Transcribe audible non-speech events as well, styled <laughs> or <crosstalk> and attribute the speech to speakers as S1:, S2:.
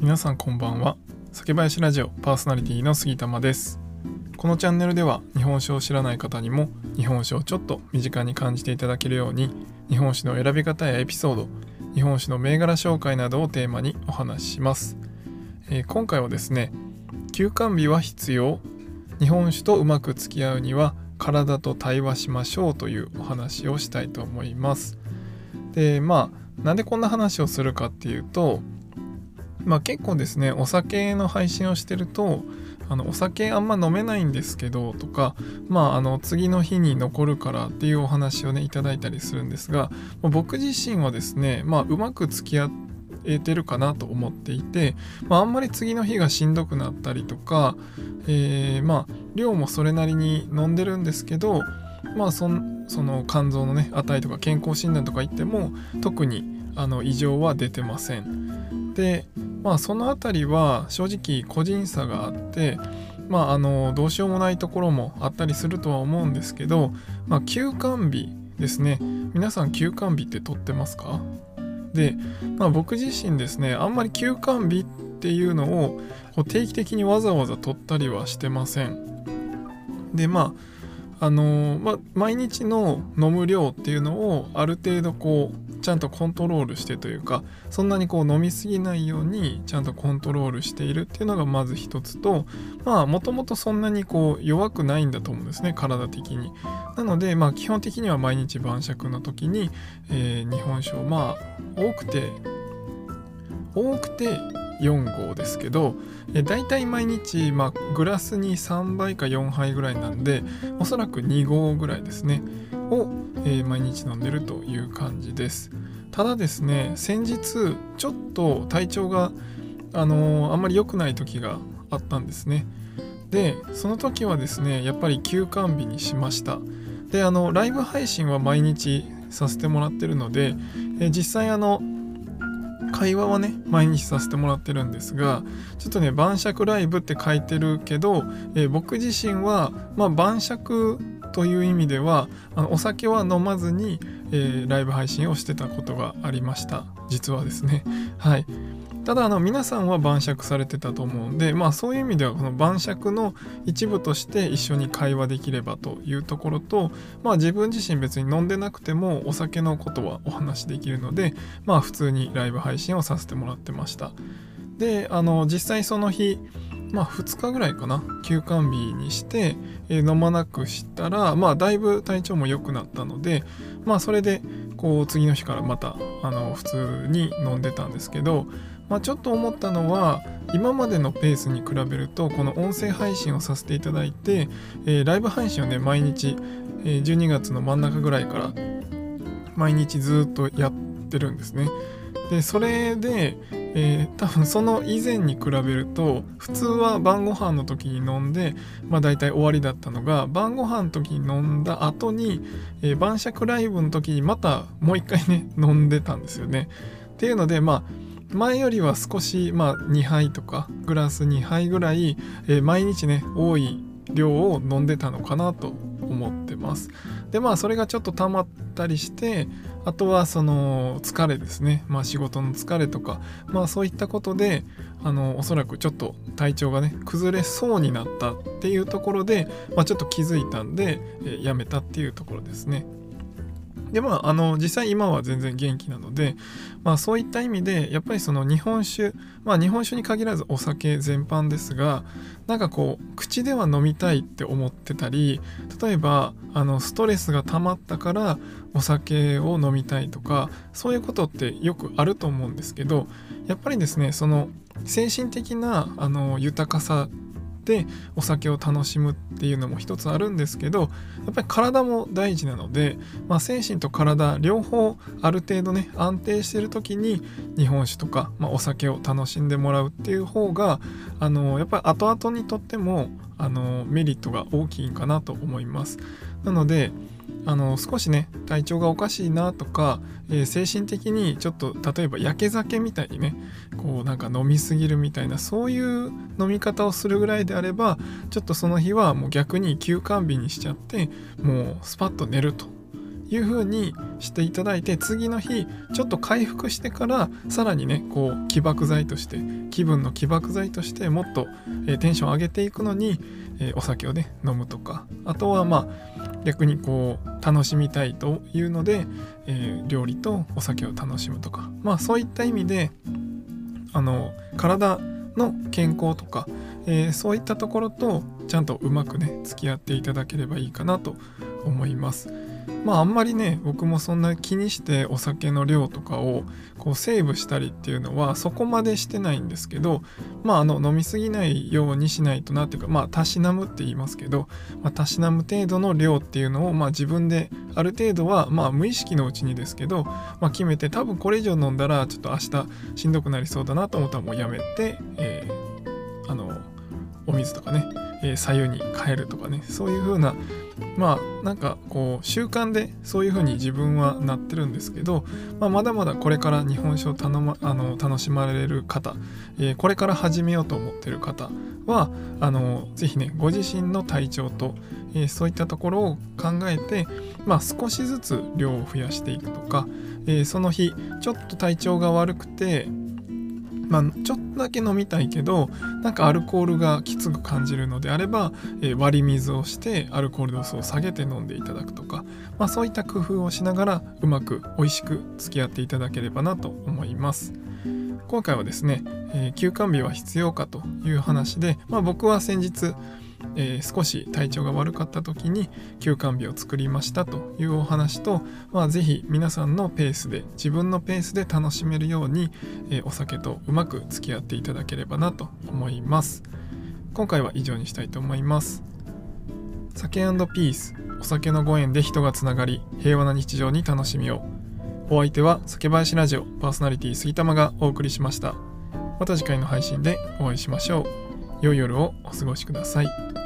S1: 皆さんこんばんは。酒林ラジオパーソナリティの杉玉です。このチャンネルでは日本酒を知らない方にも日本酒をちょっと身近に感じていただけるように日本酒の選び方やエピソード日本酒の銘柄紹介などをテーマにお話しします、えー、今回はですね休館日は必要。日本酒とうまく付き合うには体と対話しましょうというお話をしたいと思います。でまあなんでこんな話をするかっていうとまあ結構ですねお酒の配信をしてるとあのお酒あんま飲めないんですけどとかまああの次の日に残るからっていうお話をねいただいたりするんですが僕自身はですねまあうまく付き合えてるかなと思っていて、まあ、あんまり次の日がしんどくなったりとか、えー、まあ量もそれなりに飲んでるんですけどまあその肝臓のね値とか健康診断とか言っても特にあの異常は出てません。でまあその辺りは正直個人差があってまああのどうしようもないところもあったりするとは思うんですけど、まあ、休館日ですね。皆さん休館日って取ってますか？で、まあ、僕自身ですねあんまり休館日っていうのをこう定期的にわざわざ取ったりはしてません。でまああの、まあ、毎日の飲む量っていうのをある程度こうゃんとコントロールしてというかそんなにこう飲みすぎないようにちゃんとコントロールしているっていうのがまず一つとまあもともとそんなにこう弱くないんだと思うんですね体的に。なのでまあ基本的には毎日晩酌の時に、えー、日本酒をまあ多くて多くて4合ですけどえ大体毎日、まあ、グラスに3杯か4杯ぐらいなんでおそらく2合ぐらいですねを、えー、毎日飲んでるという感じです。ただですね先日ちょっと体調があのー、あんまり良くない時があったんですね。でその時はですねやっぱり休館日にしました。であのライブ配信は毎日させてもらってるので、え実際あの会話はね毎日させてもらってるんですがちょっとね晩酌ライブって書いてるけど、えー、僕自身は、まあ、晩酌という意味ではあのお酒は飲まずに、えー、ライブ配信をしてたことがありました。実はですね。はい。ただあの皆さんは晩酌されてたと思うんでまあそういう意味ではこの晩酌の一部として一緒に会話できればというところとまあ自分自身別に飲んでなくてもお酒のことはお話しできるのでまあ普通にライブ配信をさせてもらってました。であの実際その日まあ2日ぐらいかな休館日にして、えー、飲まなくしたらまあだいぶ体調も良くなったのでまあそれでこう次の日からまたあの普通に飲んでたんですけどまあ、ちょっと思ったのは今までのペースに比べるとこの音声配信をさせていただいて、えー、ライブ配信をね毎日、えー、12月の真ん中ぐらいから毎日ずっとやってるんですね。でそれで、えー、多分その以前に比べると普通は晩ご飯の時に飲んでまあ大体終わりだったのが晩ご飯の時に飲んだ後に、えー、晩酌ライブの時にまたもう一回ね <laughs> 飲んでたんですよね。っていうのでまあ前よりは少し、まあ、2杯とかグラス2杯ぐらい、えー、毎日ね多い量を飲んでたのかなと思ってます。でまあそれがちょっと溜まったりしてあとはその疲れですね。まあ仕事の疲れとか。まあそういったことであのおそらくちょっと体調がね崩れそうになったっていうところで、まあ、ちょっと気づいたんで、えー、やめたっていうところですね。でまああの実際今は全然元気なので、まあ、そういった意味でやっぱりその日本酒まあ日本酒に限らずお酒全般ですがなんかこう口では飲みたいって思ってたり例えばあのストレスが溜まったからお酒を飲みたいとかそういうことってよくあると思うんですけどやっぱりですねその精神的なあの豊かさでお酒を楽しむっていうのも一つあるんですけどやっぱり体も大事なので、まあ、精神と体両方ある程度ね安定してる時に日本酒とか、まあ、お酒を楽しんでもらうっていう方があのやっぱり後々にとってもあのメリットが大きいかなと思います。なのであの少しね体調がおかしいなとか、えー、精神的にちょっと例えばやけ酒みたいにねこうなんか飲みすぎるみたいなそういう飲み方をするぐらいであればちょっとその日はもう逆に休館日にしちゃってもうスパッと寝るという風にしていただいて次の日ちょっと回復してからさらにねこう起爆剤として気分の起爆剤としてもっと、えー、テンション上げていくのに、えー、お酒をね飲むとか。あとはまあ逆にこう楽しみたいというので、えー、料理とお酒を楽しむとかまあそういった意味であの体の健康とか、えー、そういったところとちゃんとうまくね付き合っていただければいいかなと思います。まああんまりね僕もそんな気にしてお酒の量とかをこうセーブしたりっていうのはそこまでしてないんですけどまああの飲み過ぎないようにしないとなっていうかまあたしなむって言いますけど、まあ、たしなむ程度の量っていうのをまあ自分である程度はまあ無意識のうちにですけど、まあ、決めて多分これ以上飲んだらちょっと明日しんどくなりそうだなと思ったらもうやめて、えー、あのお水とかね、えー、左右に変えるとかねそういう風なまあなんかこう習慣でそういう風に自分はなってるんですけど、まあ、まだまだこれから日本酒を頼、ま、あの楽しまれる方、えー、これから始めようと思ってる方はあのぜひねご自身の体調と、えー、そういったところを考えて、まあ、少しずつ量を増やしていくとか、えー、その日ちょっと体調が悪くてまあ、ちょっとだけ飲みたいけどなんかアルコールがきつく感じるのであれば、えー、割り水をしてアルコール度数を下げて飲んでいただくとか、まあ、そういった工夫をしながらうまく美味しく付き合っていただければなと思います。今回はですね、えー、休館日は必要かという話で、まあ、僕は先日えー、少し体調が悪かった時に休館日を作りましたというお話と、まあ、ぜひ皆さんのペースで自分のペースで楽しめるように、えー、お酒とうまく付き合っていただければなと思います。今回は以上にしたいと思います。酒ピースお酒のご縁で人がつながり平和な日常に楽しみを。お相手は酒林ラジオパーソナリティ杉玉がお送りしました。また次回の配信でお会いしましょう。良い夜をお過ごしください。